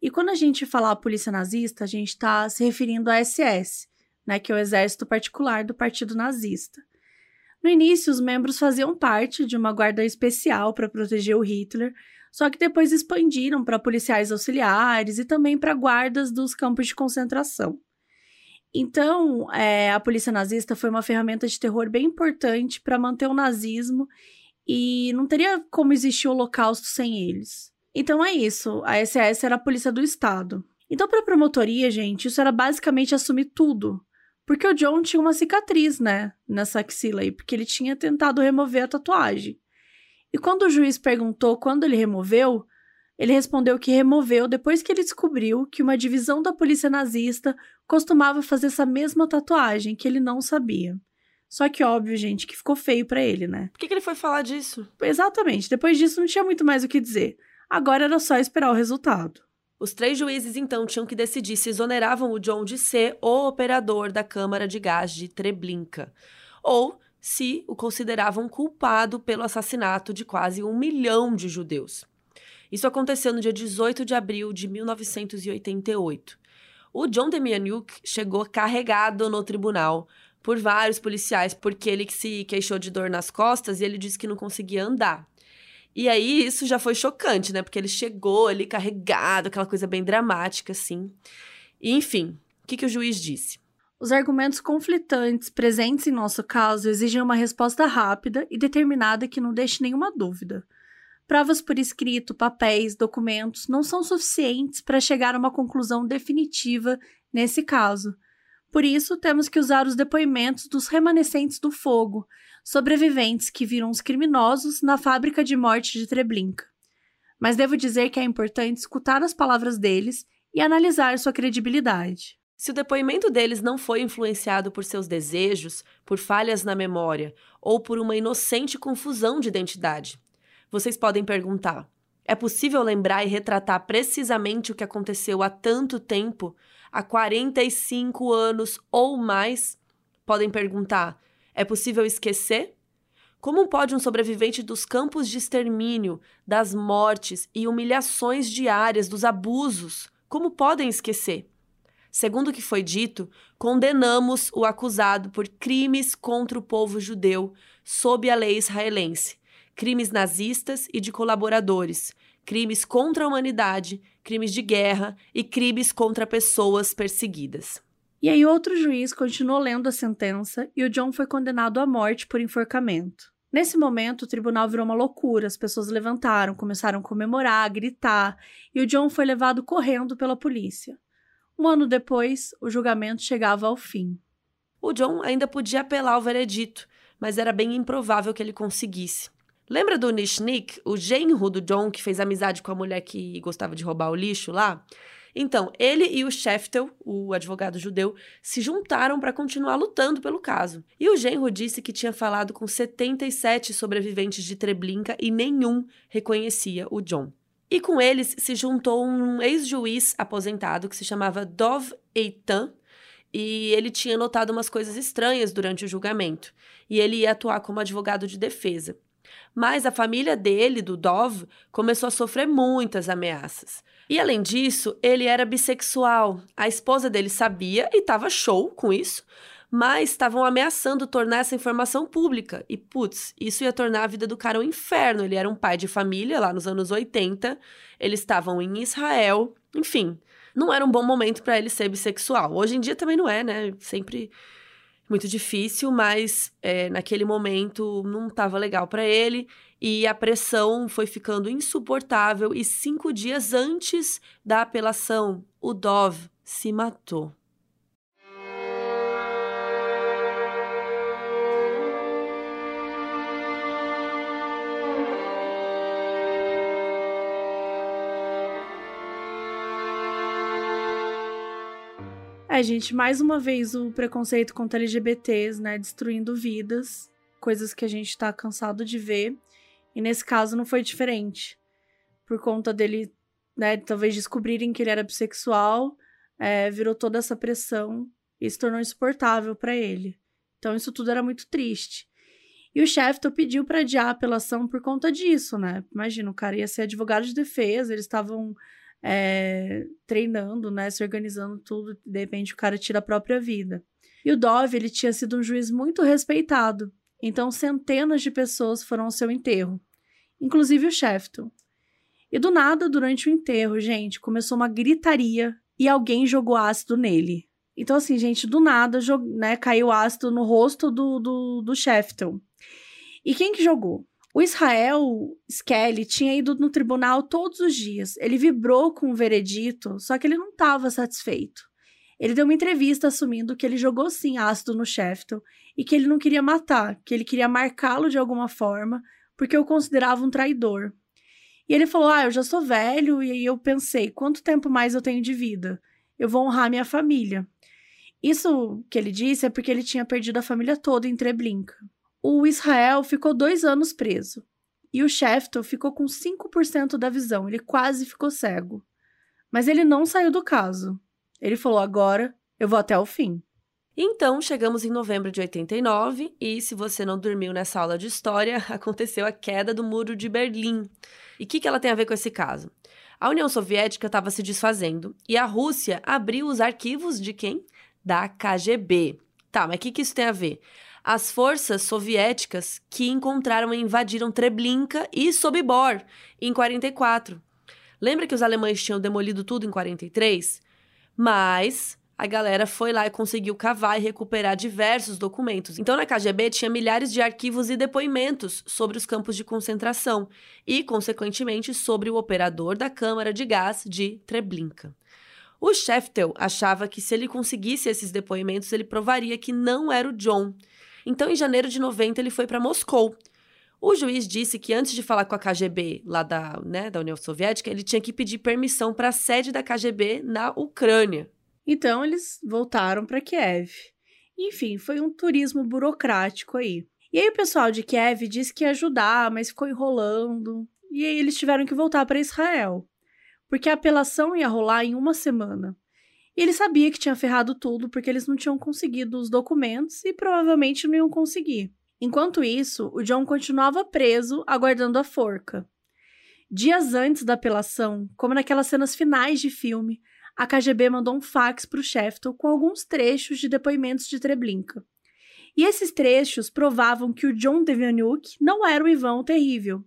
E quando a gente falar polícia nazista, a gente está se referindo à SS, né? Que é o exército particular do partido nazista. No início, os membros faziam parte de uma guarda especial para proteger o Hitler, só que depois expandiram para policiais auxiliares e também para guardas dos campos de concentração. Então, é, a polícia nazista foi uma ferramenta de terror bem importante para manter o nazismo e não teria como existir o Holocausto sem eles. Então é isso, a SS era a polícia do Estado. Então, para a promotoria, gente, isso era basicamente assumir tudo. Porque o John tinha uma cicatriz, né, nessa axila aí, porque ele tinha tentado remover a tatuagem. E quando o juiz perguntou quando ele removeu, ele respondeu que removeu depois que ele descobriu que uma divisão da polícia nazista costumava fazer essa mesma tatuagem que ele não sabia. Só que óbvio, gente, que ficou feio para ele, né? Por que, que ele foi falar disso? Exatamente. Depois disso não tinha muito mais o que dizer. Agora era só esperar o resultado. Os três juízes então tinham que decidir se exoneravam o John de ser o operador da câmara de gás de Treblinka, ou se o consideravam culpado pelo assassinato de quase um milhão de judeus. Isso aconteceu no dia 18 de abril de 1988. O John Demianuk chegou carregado no tribunal por vários policiais porque ele se queixou de dor nas costas e ele disse que não conseguia andar. E aí isso já foi chocante, né? Porque ele chegou ali carregado, aquela coisa bem dramática, assim. E, enfim, o que, que o juiz disse? Os argumentos conflitantes presentes em nosso caso exigem uma resposta rápida e determinada que não deixe nenhuma dúvida. Provas por escrito, papéis, documentos não são suficientes para chegar a uma conclusão definitiva nesse caso. Por isso, temos que usar os depoimentos dos remanescentes do fogo, sobreviventes que viram os criminosos na fábrica de morte de Treblinka. Mas devo dizer que é importante escutar as palavras deles e analisar sua credibilidade. Se o depoimento deles não foi influenciado por seus desejos, por falhas na memória ou por uma inocente confusão de identidade, vocês podem perguntar: é possível lembrar e retratar precisamente o que aconteceu há tanto tempo, há 45 anos ou mais? Podem perguntar: é possível esquecer? Como pode um sobrevivente dos campos de extermínio, das mortes e humilhações diárias, dos abusos, como podem esquecer? Segundo o que foi dito, condenamos o acusado por crimes contra o povo judeu sob a lei israelense, crimes nazistas e de colaboradores, crimes contra a humanidade, crimes de guerra e crimes contra pessoas perseguidas. E aí outro juiz continuou lendo a sentença e o John foi condenado à morte por enforcamento. Nesse momento, o tribunal virou uma loucura, as pessoas levantaram, começaram a comemorar, a gritar, e o John foi levado correndo pela polícia. Um ano depois, o julgamento chegava ao fim. O John ainda podia apelar ao veredito, mas era bem improvável que ele conseguisse. Lembra do Nishnik, o genro do John que fez amizade com a mulher que gostava de roubar o lixo lá? Então, ele e o Sheftel, o advogado judeu, se juntaram para continuar lutando pelo caso. E o genro disse que tinha falado com 77 sobreviventes de Treblinka e nenhum reconhecia o John. E com eles se juntou um ex-juiz aposentado que se chamava Dov Eitan, e ele tinha notado umas coisas estranhas durante o julgamento, e ele ia atuar como advogado de defesa. Mas a família dele, do Dov, começou a sofrer muitas ameaças. E além disso, ele era bissexual. A esposa dele sabia e estava show com isso, mas estavam ameaçando tornar essa informação pública. E, putz, isso ia tornar a vida do cara um inferno. Ele era um pai de família lá nos anos 80, eles estavam em Israel, enfim. Não era um bom momento para ele ser bissexual. Hoje em dia também não é, né? Sempre muito difícil, mas é, naquele momento não estava legal para ele e a pressão foi ficando insuportável. E cinco dias antes da apelação, o Dove se matou. É, gente, mais uma vez o preconceito contra LGBTs, né, destruindo vidas, coisas que a gente tá cansado de ver. E nesse caso não foi diferente. Por conta dele, né, talvez descobrirem que ele era bissexual, é, virou toda essa pressão e se tornou insuportável para ele. Então isso tudo era muito triste. E o Shefton pediu para adiar a apelação por conta disso, né? Imagina, o cara ia ser advogado de defesa, eles estavam é, treinando, né, se organizando tudo, de repente o cara tira a própria vida. E o Dove, ele tinha sido um juiz muito respeitado, então centenas de pessoas foram ao seu enterro, inclusive o Shefton. E do nada, durante o enterro, gente, começou uma gritaria e alguém jogou ácido nele. Então, assim, gente, do nada, né, caiu ácido no rosto do, do, do Shefton. E quem que jogou? O Israel Skelly tinha ido no tribunal todos os dias. Ele vibrou com o veredito, só que ele não estava satisfeito. Ele deu uma entrevista assumindo que ele jogou sim ácido no Shefton e que ele não queria matar, que ele queria marcá-lo de alguma forma, porque eu considerava um traidor. E ele falou: Ah, eu já sou velho, e eu pensei: quanto tempo mais eu tenho de vida? Eu vou honrar minha família. Isso que ele disse é porque ele tinha perdido a família toda em Treblinka o Israel ficou dois anos preso. E o Shefton ficou com 5% da visão, ele quase ficou cego. Mas ele não saiu do caso. Ele falou: agora eu vou até o fim. Então, chegamos em novembro de 89 e, se você não dormiu nessa aula de história, aconteceu a queda do Muro de Berlim. E o que, que ela tem a ver com esse caso? A União Soviética estava se desfazendo e a Rússia abriu os arquivos de quem? Da KGB. Tá, mas o que, que isso tem a ver? As forças soviéticas que encontraram e invadiram Treblinka e Sobibor em 44. Lembra que os alemães tinham demolido tudo em 43? Mas a galera foi lá e conseguiu cavar e recuperar diversos documentos. Então, na KGB tinha milhares de arquivos e depoimentos sobre os campos de concentração e, consequentemente, sobre o operador da câmara de gás de Treblinka. O Sheftel achava que se ele conseguisse esses depoimentos, ele provaria que não era o John. Então, em janeiro de 90, ele foi para Moscou. O juiz disse que antes de falar com a KGB lá da, né, da União Soviética, ele tinha que pedir permissão para a sede da KGB na Ucrânia. Então eles voltaram para Kiev. Enfim, foi um turismo burocrático aí. E aí o pessoal de Kiev disse que ia ajudar, mas ficou enrolando. E aí eles tiveram que voltar para Israel, porque a apelação ia rolar em uma semana. E ele sabia que tinha ferrado tudo porque eles não tinham conseguido os documentos e provavelmente não iam conseguir. Enquanto isso, o John continuava preso, aguardando a forca. Dias antes da apelação, como naquelas cenas finais de filme, a KGB mandou um fax para o Shefton com alguns trechos de depoimentos de Treblinka. E esses trechos provavam que o John Devianuk não era o Ivan o Terrível,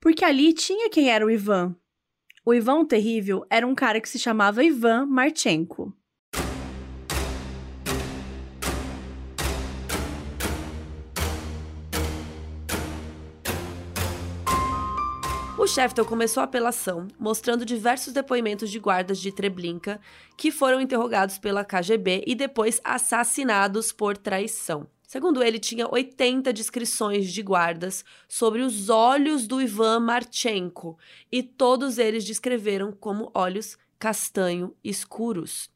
porque ali tinha quem era o Ivan, o Ivan Terrível era um cara que se chamava Ivan Marchenko. O Sheftel começou a apelação, mostrando diversos depoimentos de guardas de Treblinka que foram interrogados pela KGB e depois assassinados por traição. Segundo ele, tinha 80 descrições de guardas sobre os olhos do Ivan Marchenko, e todos eles descreveram como olhos castanho escuros.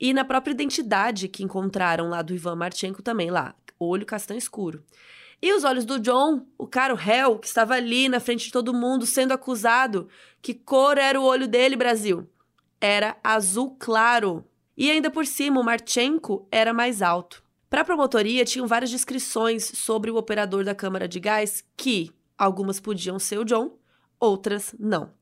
E na própria identidade que encontraram lá do Ivan Marchenko também lá, olho castanho escuro. E os olhos do John, o cara, o réu, que estava ali na frente de todo mundo sendo acusado, que cor era o olho dele, Brasil? Era azul claro. E ainda por cima, o Marchenko era mais alto. Para a promotoria, tinham várias descrições sobre o operador da câmara de gás que algumas podiam ser o John, outras não.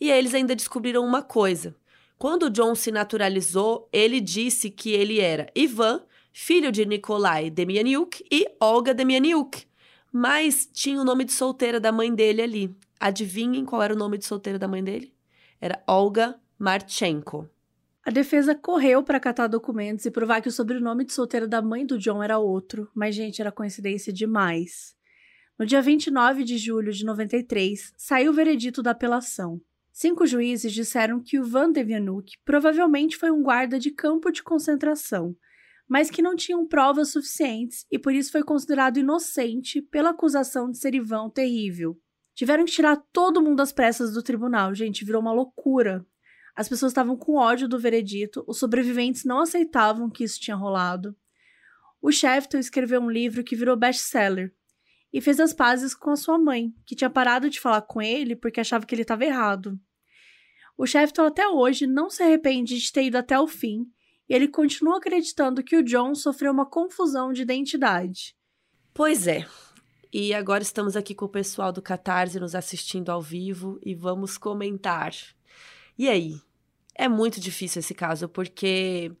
E eles ainda descobriram uma coisa. Quando o John se naturalizou, ele disse que ele era Ivan, filho de Nikolai Demianiuk e Olga Demianiuk, mas tinha o nome de solteira da mãe dele ali. Adivinhem qual era o nome de solteira da mãe dele? Era Olga Marchenko. A defesa correu para catar documentos e provar que o sobrenome de solteira da mãe do John era outro, mas, gente, era coincidência demais. No dia 29 de julho de 93, saiu o veredito da apelação. Cinco juízes disseram que o Van Devianuk provavelmente foi um guarda de campo de concentração, mas que não tinham provas suficientes e por isso foi considerado inocente pela acusação de ser Ivan terrível. Tiveram que tirar todo mundo às pressas do tribunal, gente, virou uma loucura. As pessoas estavam com ódio do veredito, os sobreviventes não aceitavam que isso tinha rolado. O Shefton escreveu um livro que virou best-seller e fez as pazes com a sua mãe, que tinha parado de falar com ele porque achava que ele estava errado. O Shefton até hoje não se arrepende de ter ido até o fim e ele continua acreditando que o John sofreu uma confusão de identidade. Pois é. E agora estamos aqui com o pessoal do Catarse nos assistindo ao vivo e vamos comentar e aí? É muito difícil esse caso, porque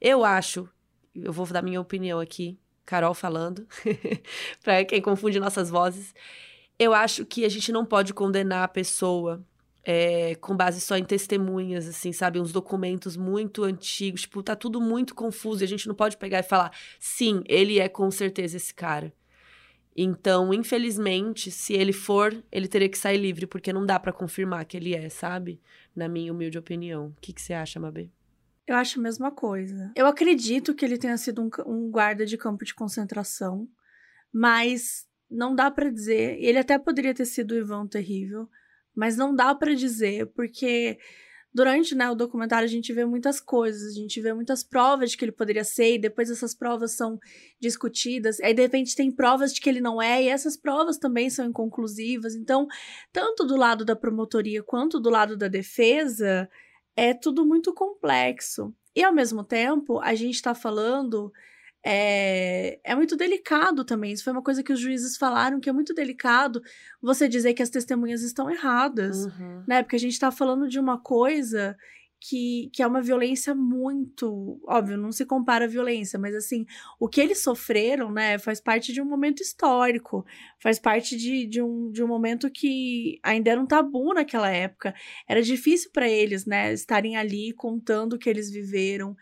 eu acho, eu vou dar minha opinião aqui, Carol falando, para quem confunde nossas vozes. Eu acho que a gente não pode condenar a pessoa é, com base só em testemunhas, assim, sabe? Uns documentos muito antigos, tipo, tá tudo muito confuso e a gente não pode pegar e falar, sim, ele é com certeza esse cara. Então, infelizmente, se ele for, ele teria que sair livre, porque não dá para confirmar que ele é, sabe? Na minha humilde opinião. O que, que você acha, Mabê? Eu acho a mesma coisa. Eu acredito que ele tenha sido um, um guarda de campo de concentração, mas não dá para dizer. Ele até poderia ter sido o Ivan Terrível, mas não dá para dizer, porque durante né, o documentário a gente vê muitas coisas, a gente vê muitas provas de que ele poderia ser, e depois essas provas são discutidas, aí de repente tem provas de que ele não é, e essas provas também são inconclusivas. Então, tanto do lado da promotoria quanto do lado da defesa, é tudo muito complexo. E ao mesmo tempo, a gente está falando é, é muito delicado também. Isso foi uma coisa que os juízes falaram, que é muito delicado você dizer que as testemunhas estão erradas, uhum. né? Porque a gente está falando de uma coisa que, que é uma violência muito. Óbvio, não se compara a violência, mas assim, o que eles sofreram, né, faz parte de um momento histórico, faz parte de, de, um, de um momento que ainda era um tabu naquela época. Era difícil para eles, né, estarem ali contando o que eles viveram.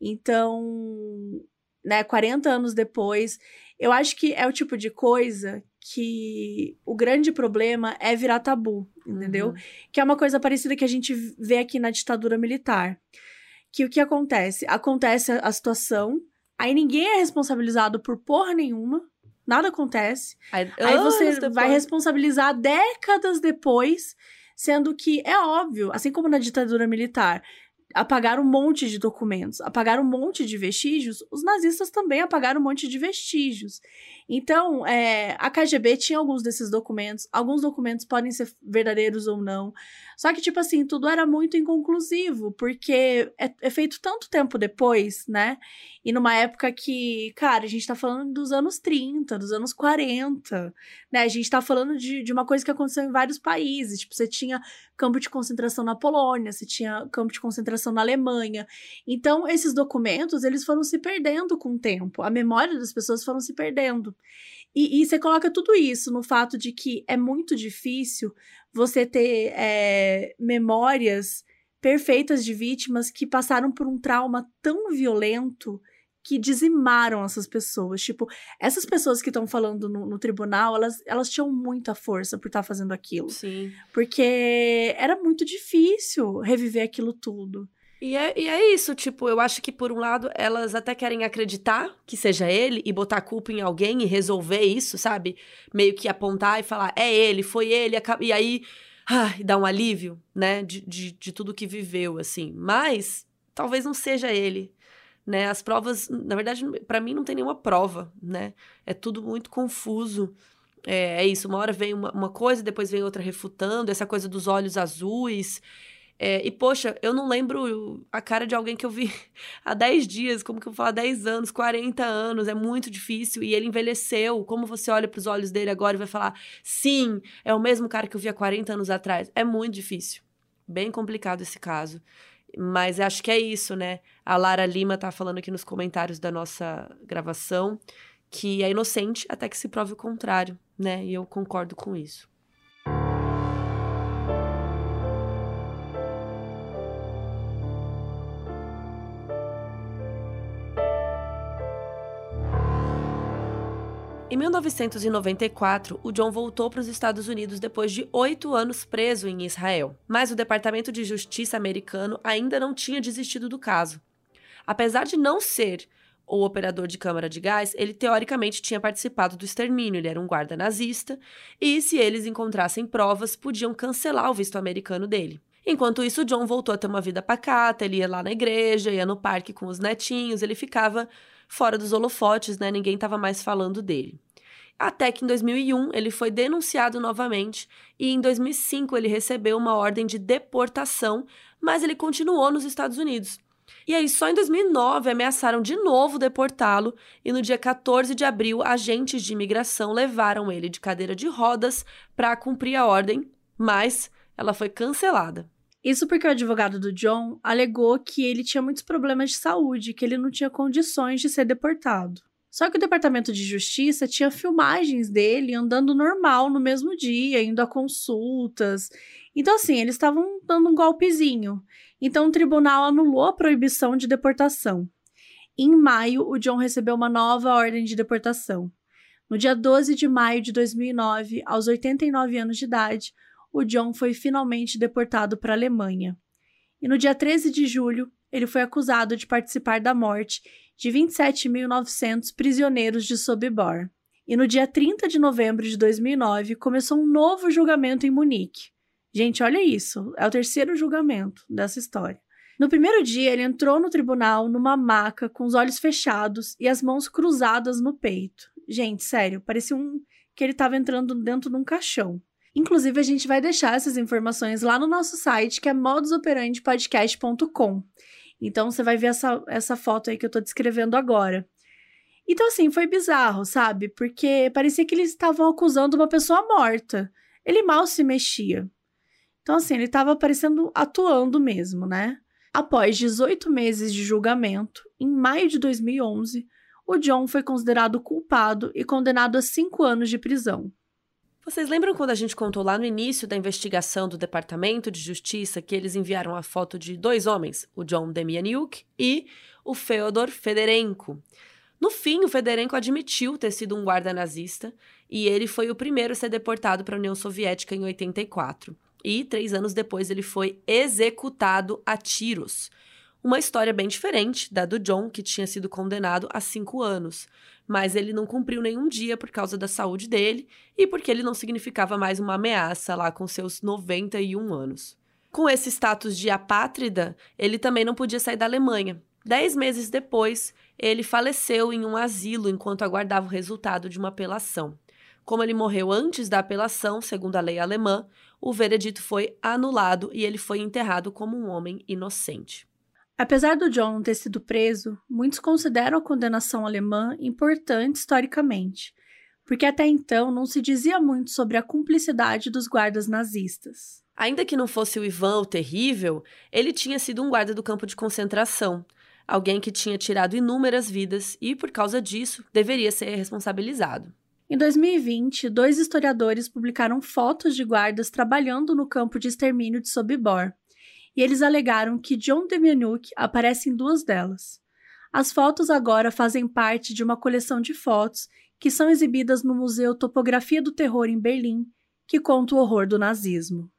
Então, né, 40 anos depois. Eu acho que é o tipo de coisa que o grande problema é virar tabu, entendeu? Uhum. Que é uma coisa parecida que a gente vê aqui na ditadura militar. Que o que acontece? Acontece a situação, aí ninguém é responsabilizado por porra nenhuma, nada acontece. Aí, aí você depois... vai responsabilizar décadas depois, sendo que é óbvio, assim como na ditadura militar, apagaram um monte de documentos, apagaram um monte de vestígios, os nazistas também apagaram um monte de vestígios. Então, é, a KGB tinha alguns desses documentos, alguns documentos podem ser verdadeiros ou não. Só que, tipo assim, tudo era muito inconclusivo, porque é, é feito tanto tempo depois, né? E numa época que, cara, a gente tá falando dos anos 30, dos anos 40, né? A gente tá falando de, de uma coisa que aconteceu em vários países. Tipo, você tinha campo de concentração na Polônia, você tinha campo de concentração na Alemanha. Então, esses documentos, eles foram se perdendo com o tempo. A memória das pessoas foram se perdendo. E, e, você coloca tudo isso no fato de que é muito difícil você ter é, memórias perfeitas de vítimas que passaram por um trauma tão violento que dizimaram essas pessoas. Tipo, essas pessoas que estão falando no, no, tribunal, elas, elas tinham muita força por estar tá fazendo aquilo. Sim. Porque era muito difícil reviver aquilo tudo. E é, e é isso, tipo, eu acho que por um lado elas até querem acreditar que seja ele e botar culpa em alguém e resolver isso, sabe? Meio que apontar e falar, é ele, foi ele, e aí dá um alívio, né, de, de, de tudo que viveu, assim. Mas talvez não seja ele, né? As provas, na verdade, para mim não tem nenhuma prova, né? É tudo muito confuso. É, é isso, uma hora vem uma, uma, coisa, depois vem outra refutando, essa coisa dos olhos azuis. É, e, poxa, eu não lembro a cara de alguém que eu vi há 10 dias, como que eu vou falar 10 anos, 40 anos, é muito difícil. E ele envelheceu. Como você olha para os olhos dele agora e vai falar, sim, é o mesmo cara que eu vi há 40 anos atrás? É muito difícil. Bem complicado esse caso. Mas acho que é isso, né? A Lara Lima tá falando aqui nos comentários da nossa gravação que é inocente até que se prove o contrário, né? E eu concordo com isso. Em 1994, o John voltou para os Estados Unidos depois de oito anos preso em Israel, mas o Departamento de Justiça americano ainda não tinha desistido do caso. Apesar de não ser o operador de câmara de gás, ele teoricamente tinha participado do extermínio, ele era um guarda nazista, e se eles encontrassem provas, podiam cancelar o visto americano dele. Enquanto isso, John voltou a ter uma vida pacata, ele ia lá na igreja, ia no parque com os netinhos, ele ficava fora dos holofotes, né? Ninguém estava mais falando dele. Até que em 2001 ele foi denunciado novamente e em 2005 ele recebeu uma ordem de deportação, mas ele continuou nos Estados Unidos. E aí, só em 2009, ameaçaram de novo deportá-lo, e no dia 14 de abril, agentes de imigração levaram ele de cadeira de rodas para cumprir a ordem, mas ela foi cancelada. Isso porque o advogado do John alegou que ele tinha muitos problemas de saúde, que ele não tinha condições de ser deportado. Só que o Departamento de Justiça tinha filmagens dele andando normal no mesmo dia, indo a consultas. Então, assim, eles estavam dando um golpezinho. Então, o tribunal anulou a proibição de deportação. Em maio, o John recebeu uma nova ordem de deportação. No dia 12 de maio de 2009, aos 89 anos de idade, o John foi finalmente deportado para a Alemanha. E no dia 13 de julho, ele foi acusado de participar da morte de 27.900 prisioneiros de Sobibor. E no dia 30 de novembro de 2009, começou um novo julgamento em Munique. Gente, olha isso. É o terceiro julgamento dessa história. No primeiro dia, ele entrou no tribunal numa maca com os olhos fechados e as mãos cruzadas no peito. Gente, sério, parecia um que ele estava entrando dentro de um caixão. Inclusive, a gente vai deixar essas informações lá no nosso site, que é modusoperandipodcast.com. Então, você vai ver essa, essa foto aí que eu tô descrevendo agora. Então, assim, foi bizarro, sabe? Porque parecia que eles estavam acusando uma pessoa morta. Ele mal se mexia. Então, assim, ele estava aparecendo atuando mesmo, né? Após 18 meses de julgamento, em maio de 2011, o John foi considerado culpado e condenado a cinco anos de prisão. Vocês lembram quando a gente contou lá no início da investigação do Departamento de Justiça que eles enviaram a foto de dois homens, o John Demianiuk e o Feodor Federenko? No fim, o Federenko admitiu ter sido um guarda nazista e ele foi o primeiro a ser deportado para a União Soviética em 84 e três anos depois ele foi executado a tiros. Uma história bem diferente da do John, que tinha sido condenado a cinco anos. Mas ele não cumpriu nenhum dia por causa da saúde dele e porque ele não significava mais uma ameaça lá com seus 91 anos. Com esse status de apátrida, ele também não podia sair da Alemanha. Dez meses depois, ele faleceu em um asilo enquanto aguardava o resultado de uma apelação. Como ele morreu antes da apelação, segundo a lei alemã, o veredito foi anulado e ele foi enterrado como um homem inocente. Apesar do John ter sido preso, muitos consideram a condenação alemã importante historicamente, porque até então não se dizia muito sobre a cumplicidade dos guardas nazistas. Ainda que não fosse o Ivan o terrível, ele tinha sido um guarda do campo de concentração, alguém que tinha tirado inúmeras vidas e, por causa disso, deveria ser responsabilizado. Em 2020, dois historiadores publicaram fotos de guardas trabalhando no campo de extermínio de Sobibor, e eles alegaram que John Demjanjuk aparece em duas delas. As fotos agora fazem parte de uma coleção de fotos que são exibidas no Museu Topografia do Terror em Berlim, que conta o horror do nazismo.